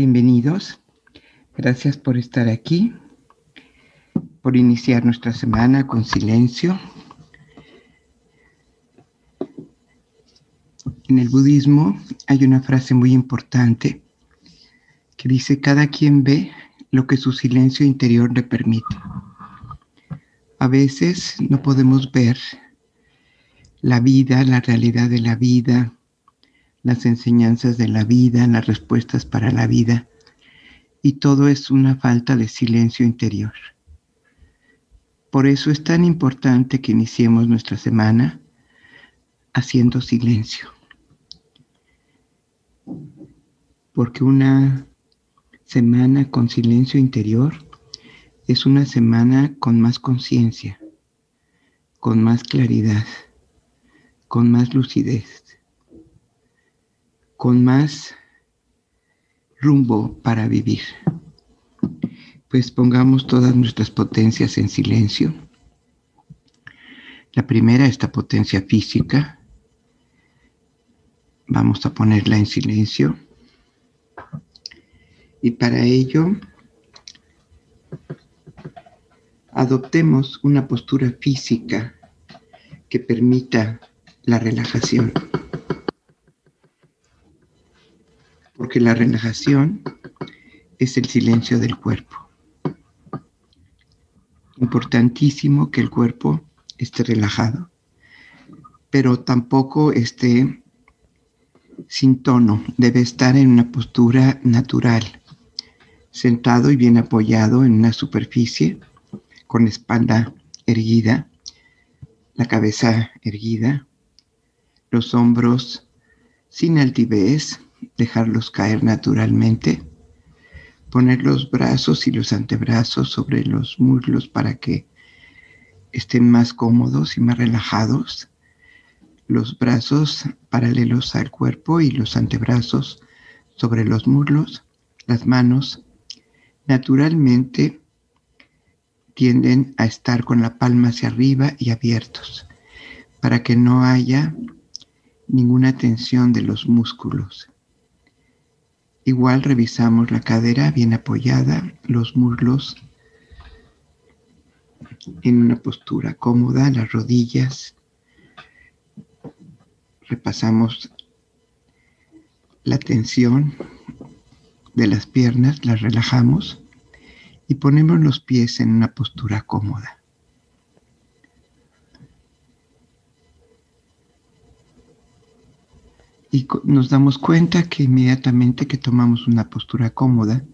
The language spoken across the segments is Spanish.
Bienvenidos. Gracias por estar aquí, por iniciar nuestra semana con silencio. En el budismo hay una frase muy importante que dice, cada quien ve lo que su silencio interior le permite. A veces no podemos ver la vida, la realidad de la vida, las enseñanzas de la vida, las respuestas para la vida, y todo es una falta de silencio interior. Por eso es tan importante que iniciemos nuestra semana haciendo silencio. Porque una semana con silencio interior es una semana con más conciencia, con más claridad, con más lucidez con más rumbo para vivir. Pues pongamos todas nuestras potencias en silencio. La primera, esta potencia física, vamos a ponerla en silencio. Y para ello, adoptemos una postura física que permita la relajación. Porque la relajación es el silencio del cuerpo. Importantísimo que el cuerpo esté relajado, pero tampoco esté sin tono, debe estar en una postura natural, sentado y bien apoyado en una superficie, con espalda erguida, la cabeza erguida, los hombros sin altivez, dejarlos caer naturalmente, poner los brazos y los antebrazos sobre los muslos para que estén más cómodos y más relajados, los brazos paralelos al cuerpo y los antebrazos sobre los muslos, las manos naturalmente tienden a estar con la palma hacia arriba y abiertos para que no haya ninguna tensión de los músculos. Igual revisamos la cadera bien apoyada, los muslos en una postura cómoda, las rodillas. Repasamos la tensión de las piernas, las relajamos y ponemos los pies en una postura cómoda. Y nos damos cuenta que inmediatamente que tomamos una postura cómoda,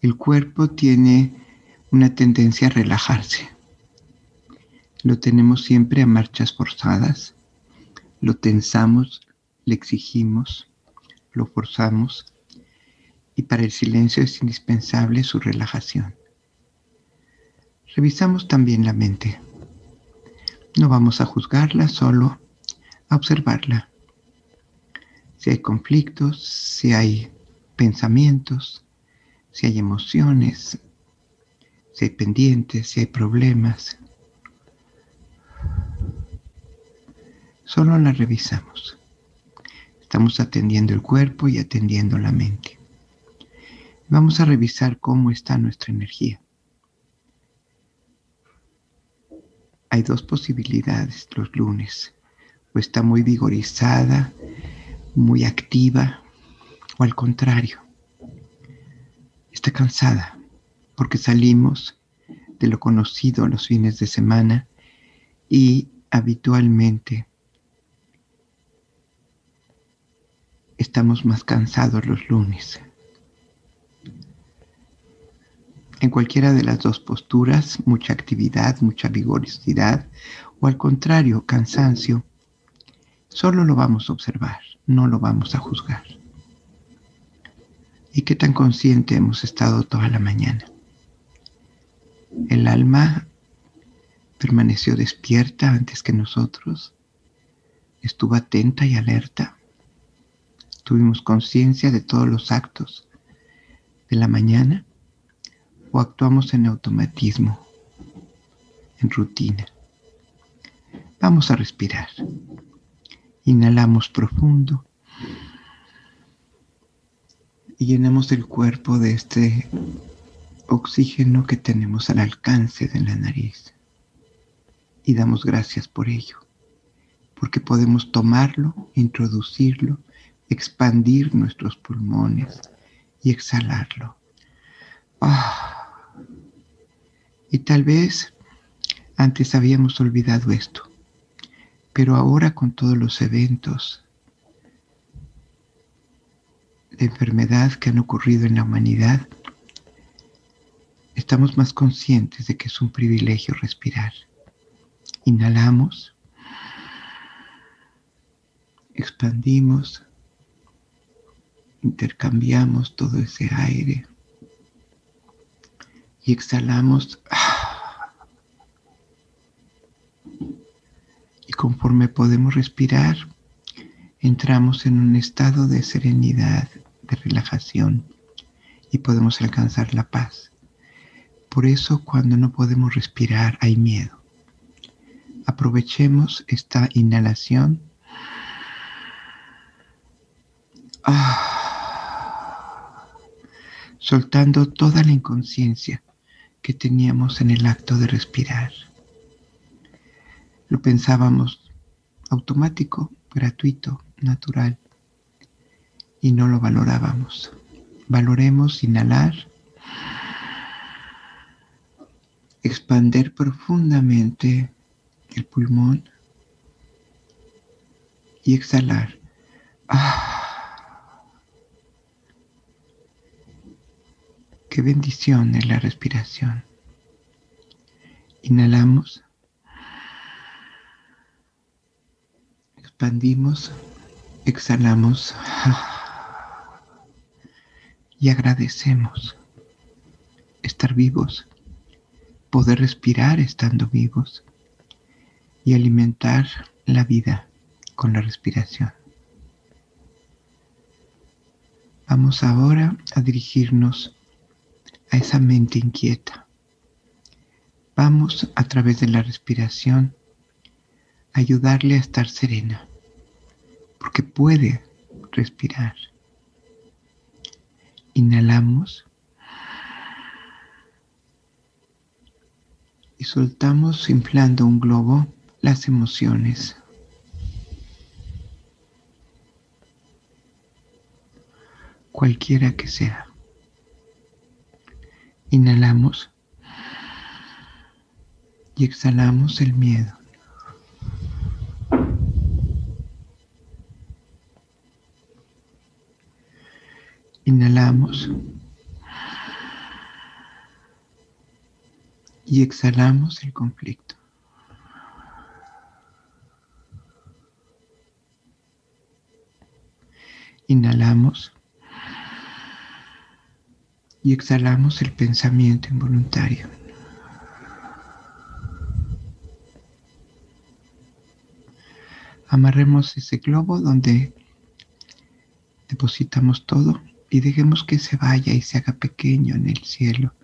el cuerpo tiene una tendencia a relajarse. Lo tenemos siempre a marchas forzadas, lo tensamos, le exigimos, lo forzamos y para el silencio es indispensable su relajación. Revisamos también la mente. No vamos a juzgarla, solo a observarla si hay conflictos, si hay pensamientos, si hay emociones, si hay pendientes, si hay problemas. Solo las revisamos. Estamos atendiendo el cuerpo y atendiendo la mente. Vamos a revisar cómo está nuestra energía. Hay dos posibilidades los lunes. O está muy vigorizada, muy activa o al contrario, está cansada porque salimos de lo conocido los fines de semana y habitualmente estamos más cansados los lunes. En cualquiera de las dos posturas, mucha actividad, mucha vigorosidad o al contrario, cansancio, solo lo vamos a observar no lo vamos a juzgar. ¿Y qué tan consciente hemos estado toda la mañana? El alma permaneció despierta antes que nosotros, estuvo atenta y alerta. Tuvimos conciencia de todos los actos de la mañana o actuamos en automatismo, en rutina. Vamos a respirar. Inhalamos profundo. y llenamos el cuerpo de este oxígeno que tenemos al alcance de la nariz. Y damos gracias por ello, porque podemos tomarlo, introducirlo, expandir nuestros pulmones y exhalarlo. Ah. Y tal vez antes habíamos olvidado esto, pero ahora con todos los eventos de enfermedad que han ocurrido en la humanidad, estamos más conscientes de que es un privilegio respirar. Inhalamos, expandimos, intercambiamos todo ese aire y exhalamos. Conforme podemos respirar, entramos en un estado de serenidad, de relajación y podemos alcanzar la paz. Por eso cuando no podemos respirar hay miedo. Aprovechemos esta inhalación. Ah, soltando toda la inconsciencia que teníamos en el acto de respirar. Lo pensábamos automático, gratuito, natural, y no lo valorábamos. Valoremos inhalar expander profundamente el pulmón y exhalar. Ah, qué bendición es la respiración. Inhalamos. Expandimos. Exhalamos. Y agradecemos estar vivos poder respirar estando vivos y alimentar la vida con la respiración. Vamos ahora a dirigirnos a esa mente inquieta. Vamos a través de la respiración a ayudarle a estar serena, porque puede respirar. Inhalamos y soltamos inflando un globo las emociones. Cualquiera que sea. Inhalamos y exhalamos el miedo. Inhalamos y exhalamos el conflicto. Inhalamos y exhalamos el pensamiento involuntario. Amarremos ese globo donde depositamos todo y dejemos que se vaya y se haga pequeño en el cielo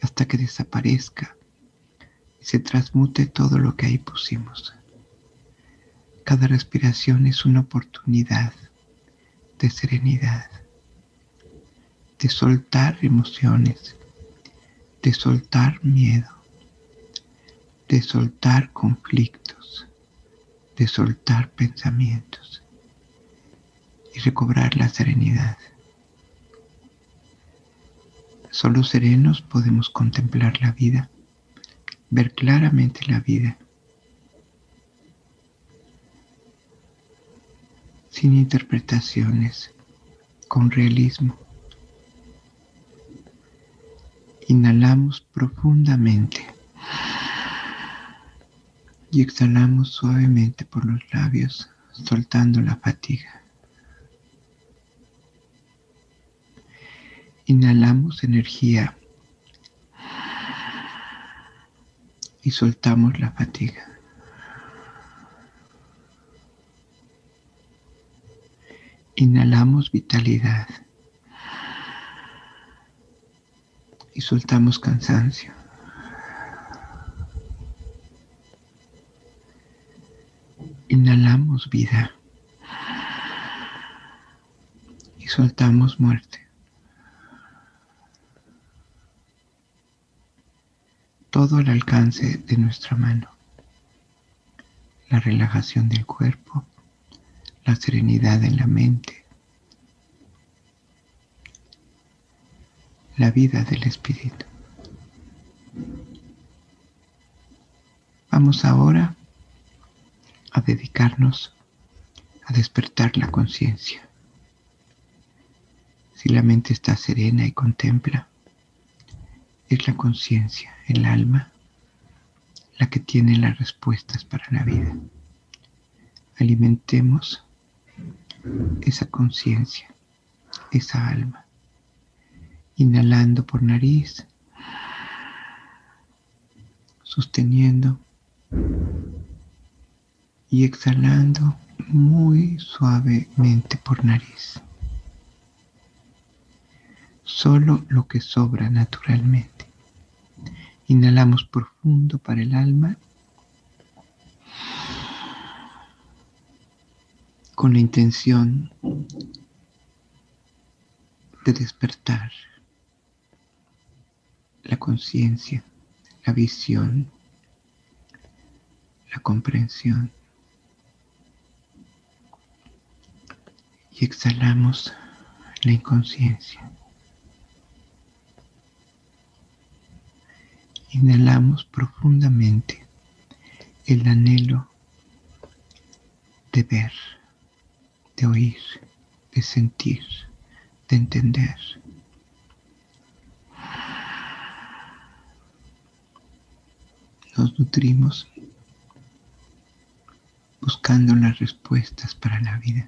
hasta que desaparezca y se transmute todo lo que ahí pusimos. Cada respiración es una oportunidad de serenidad, de soltar emociones, de soltar miedo, de soltar conflictos, de soltar pensamientos y recobrar la serenidad. Solo serenos podemos contemplar la vida, ver claramente la vida, sin interpretaciones, con realismo. Inhalamos profundamente y exhalamos suavemente por los labios, soltando la fatiga. Inhalamos energía y soltamos la fatiga. Inhalamos vitalidad y soltamos cansancio. Inhalamos vida y soltamos muerte. Todo al alcance de nuestra mano. La relajación del cuerpo, la serenidad en la mente, la vida del espíritu. Vamos ahora a dedicarnos a despertar la conciencia. Si la mente está serena y contempla, es la conciencia, el alma, la que tiene las respuestas para la vida. Alimentemos esa conciencia, esa alma, inhalando por nariz, sosteniendo y exhalando muy suavemente por nariz. Solo lo que sobra naturalmente. Inhalamos profundo para el alma con la intención de despertar la conciencia, la visión, la comprensión. Y exhalamos la inconsciencia. Inhalamos profundamente el anhelo de ver, de oír, de sentir, de entender. Nos nutrimos buscando las respuestas para la vida.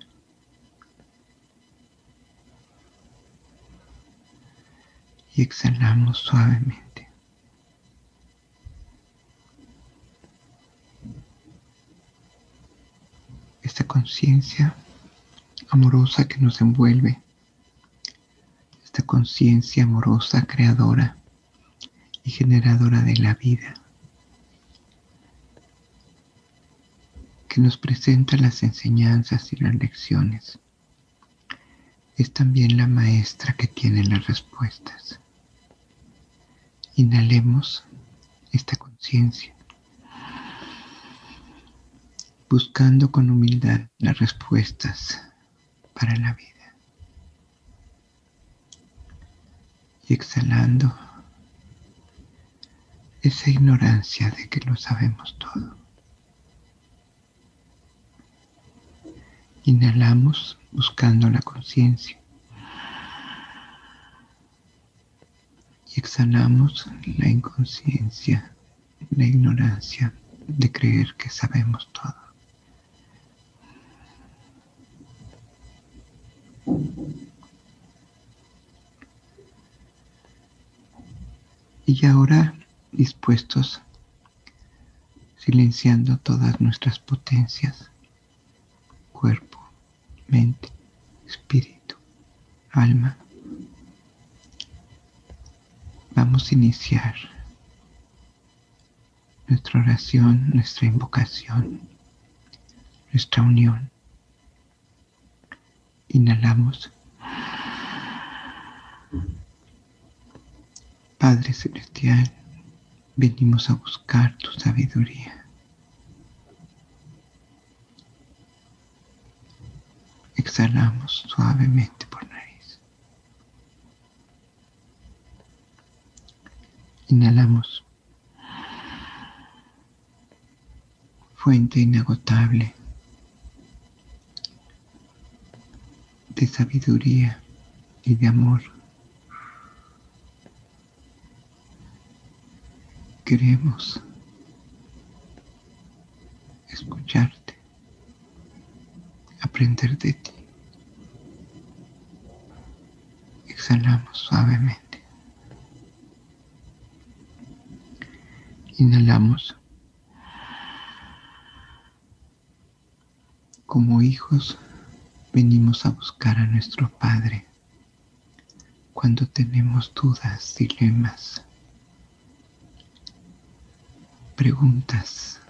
Y exhalamos suavemente. Conciencia amorosa que nos envuelve, esta conciencia amorosa, creadora y generadora de la vida que nos presenta las enseñanzas y las lecciones. Es también la maestra que tiene las respuestas. Inhalemos esta conciencia, buscando con humildad las respuestas para la vida. Y exhalando esa ignorancia de que lo sabemos todo. Inhalamos buscando la conciencia. Y exhalamos la inconsciencia, la ignorancia de creer que sabemos todo. Y ahora dispuestos, silenciando todas nuestras potencias, cuerpo, mente, espíritu, alma. Vamos a iniciar nuestra oración, nuestra invocación, nuestra unión. Inhalamos. Padre Celestial, venimos a buscar tu sabiduría. Exhalamos suavemente por nariz. Inhalamos. Fuente inagotable de sabiduría y de amor. Queremos escucharte aprender de ti. Exhalamos suavemente. Inhalamos. Como hijos venimos a buscar a nuestro Padre cuando tenemos dudas, dilemas, preguntas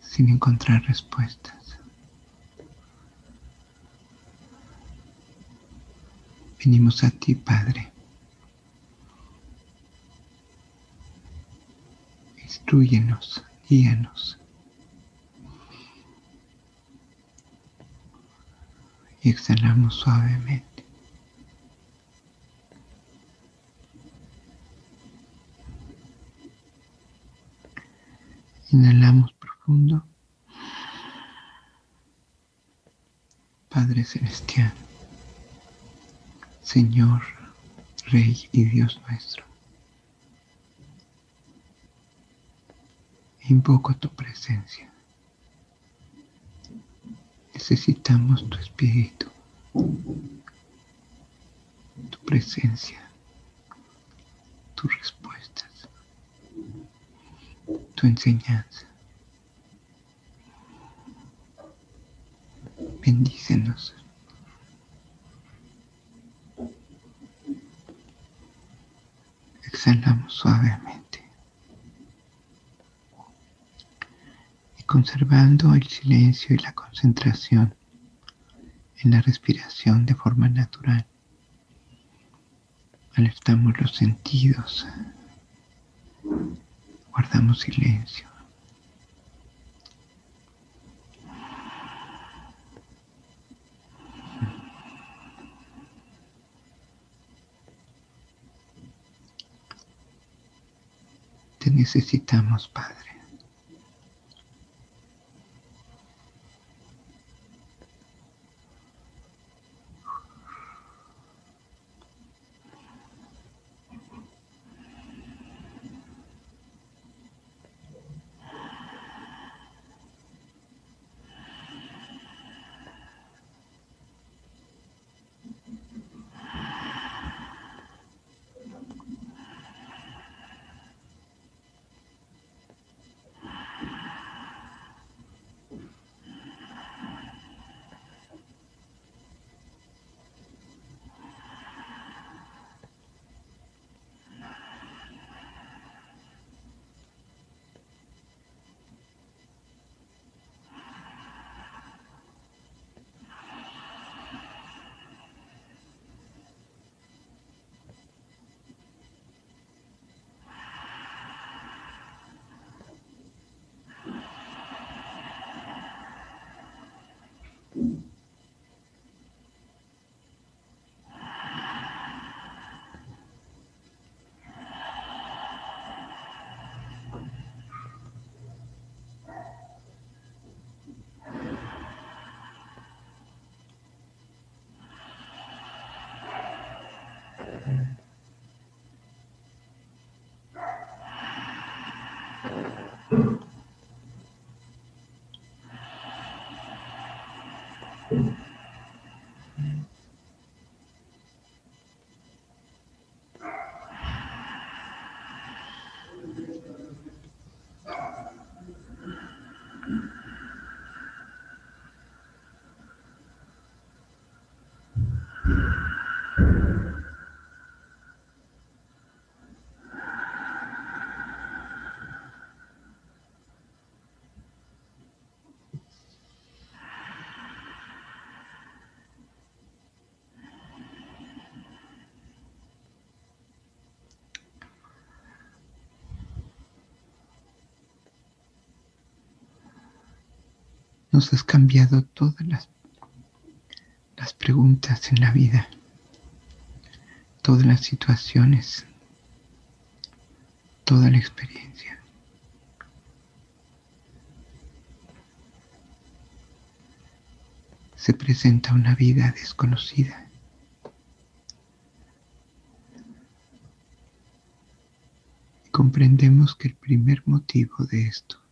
sin encontrar respuestas. Venimos a ti, Padre, instruyenos, guíanos. Y exhalamos suavemente. Inhalamos profundo. Padre Celestial, Señor, Rey y Dios nuestro. Invoco tu presencia. Necesitamos tu espíritu, tu presencia, tus respuestas, tu enseñanza. Bendícenos. Exhalamos suavemente. Y conservando el silencio y la concentración en la respiración de forma natural, alertamos los sentidos, guardamos silencio. Te necesitamos, Padre. Nos has cambiado todas las, las preguntas en la vida, todas las situaciones, toda la experiencia. Se presenta una vida desconocida. Y comprendemos que el primer motivo de esto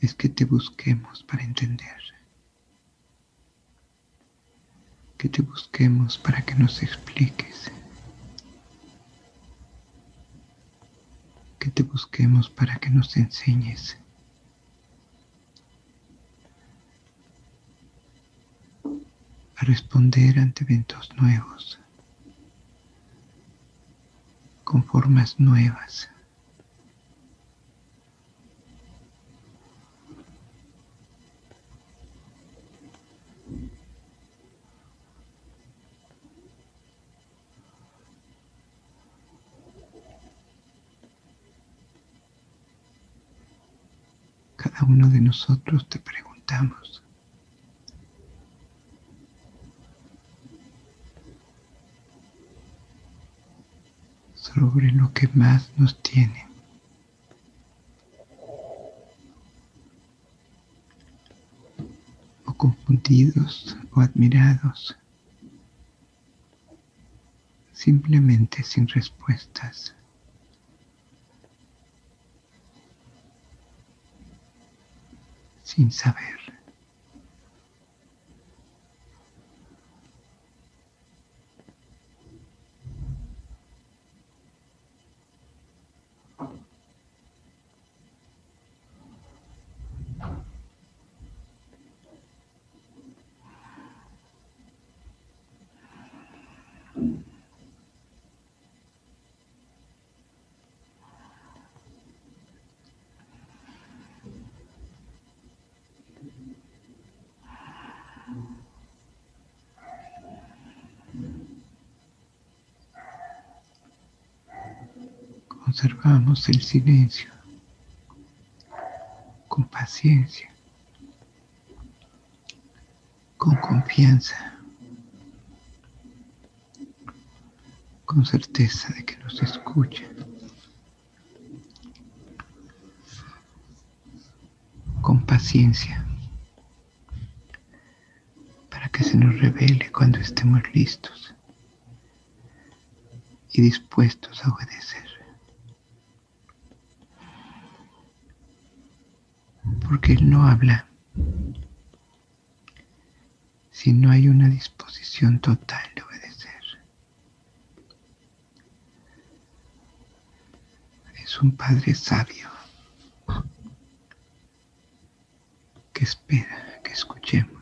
es que te busquemos para entender, que te busquemos para que nos expliques, que te busquemos para que nos enseñes. a responder ante eventos nuevos, con formas nuevas. Cada uno de nosotros te preguntamos. sobre lo que más nos tiene. O confundidos o admirados. Simplemente sin respuestas. Sin saber. Conservamos el silencio con paciencia, con confianza, con certeza de que nos escucha. con paciencia para que se nos revele cuando estemos listos y dispuestos a obedecer. Porque Él no habla si no hay una disposición total de obedecer. Es un Padre sabio que espera que escuchemos.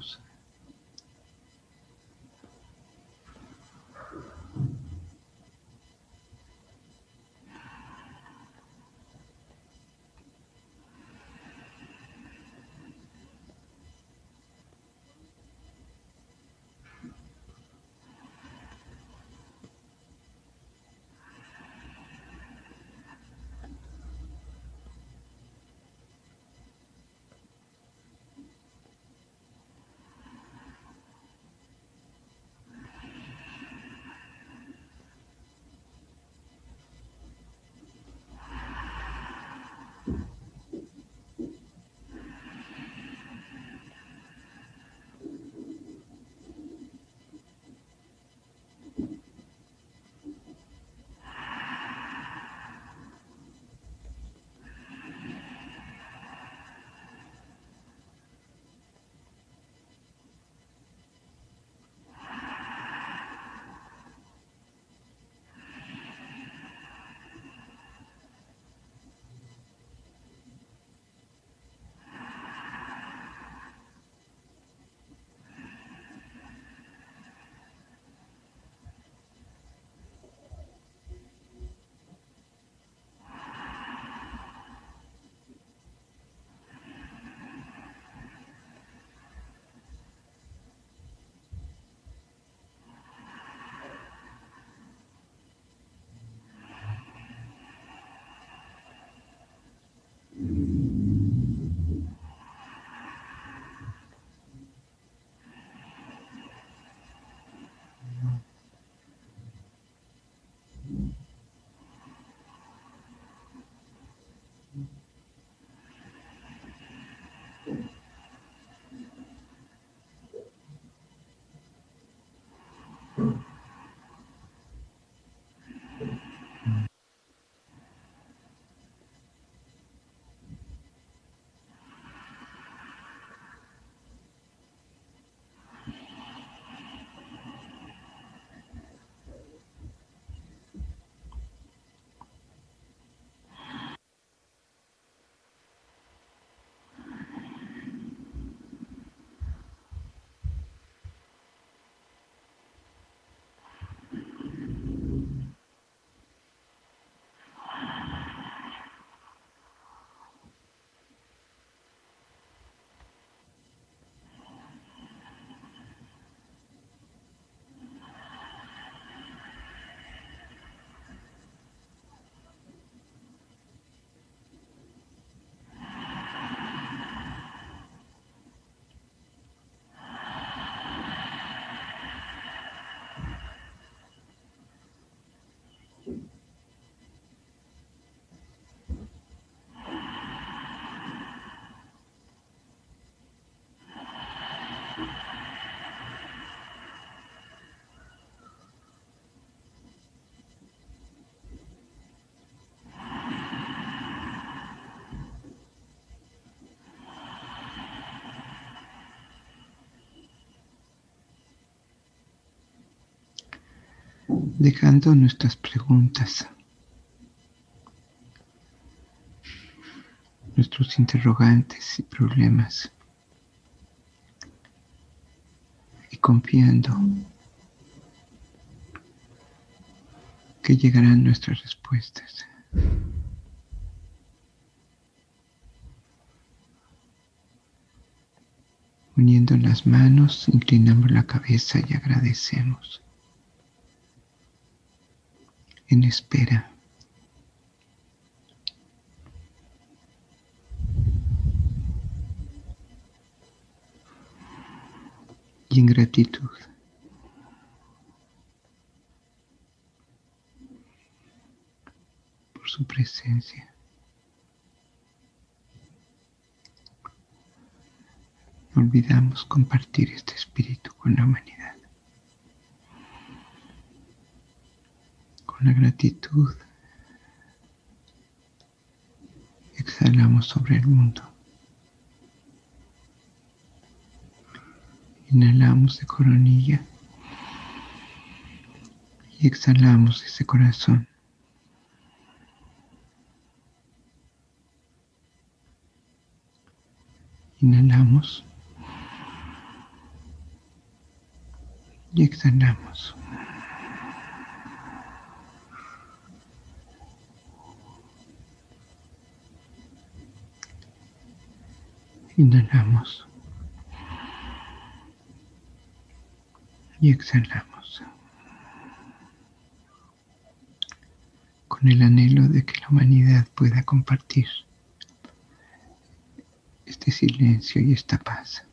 Mm-hmm. Dejando nuestras preguntas, nuestros interrogantes y problemas y confiando que llegarán nuestras respuestas. Uniendo las manos, inclinamos la cabeza y agradecemos. En espera. Y en gratitud. Por su presencia. olvidamos compartir este espíritu con la humanidad. Con la gratitud exhalamos sobre el mundo. Inhalamos de coronilla y exhalamos ese corazón. Inhalamos y exhalamos. Inhalamos y exhalamos con el anhelo de que la humanidad pueda compartir este silencio y esta paz.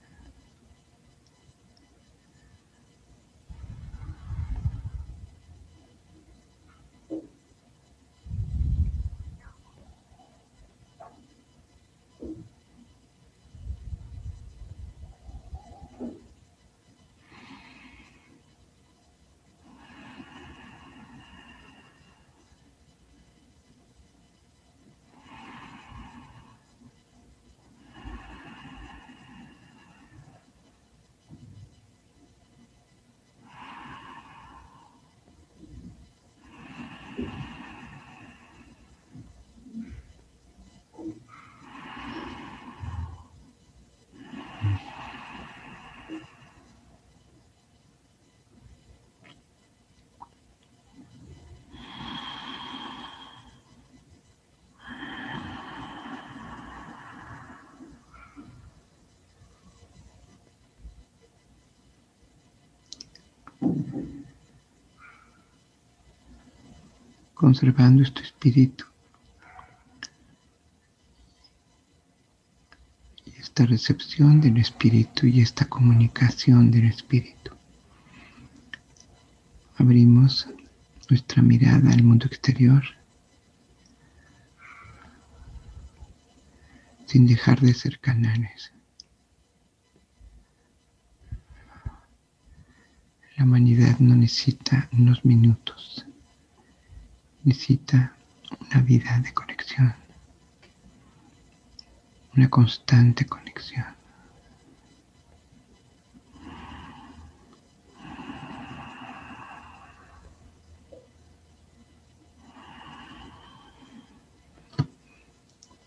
Conservando este espíritu y esta recepción del espíritu y esta comunicación del espíritu. Abrimos nuestra mirada al mundo exterior sin dejar de ser canales. La humanidad no necesita unos minutos necesita una vida de conexión, una constante conexión.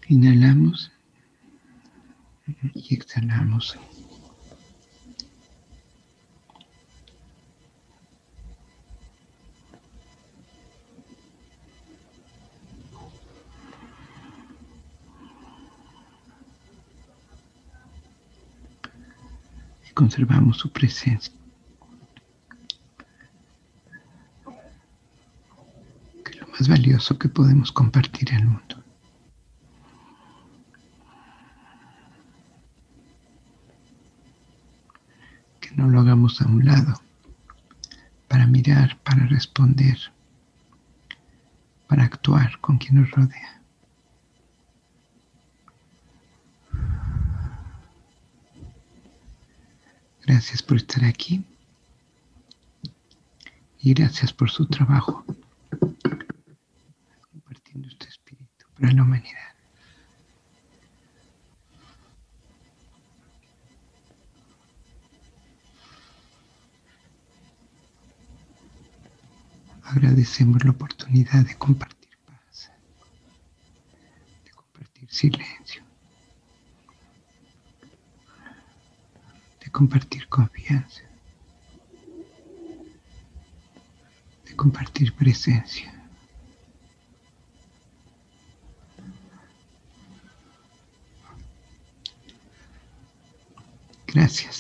Inhalamos y exhalamos. Conservamos su presencia. Que lo más valioso que podemos compartir al mundo. Que no lo hagamos a un lado para mirar, para responder, para actuar con quien nos rodea. Gracias por estar aquí. Y gracias por su trabajo. Compartiendo este espíritu para la humanidad. agradecemos la oportunidad de compartir paz, de compartir silencio, compartir confianza, de compartir presencia. Gracias.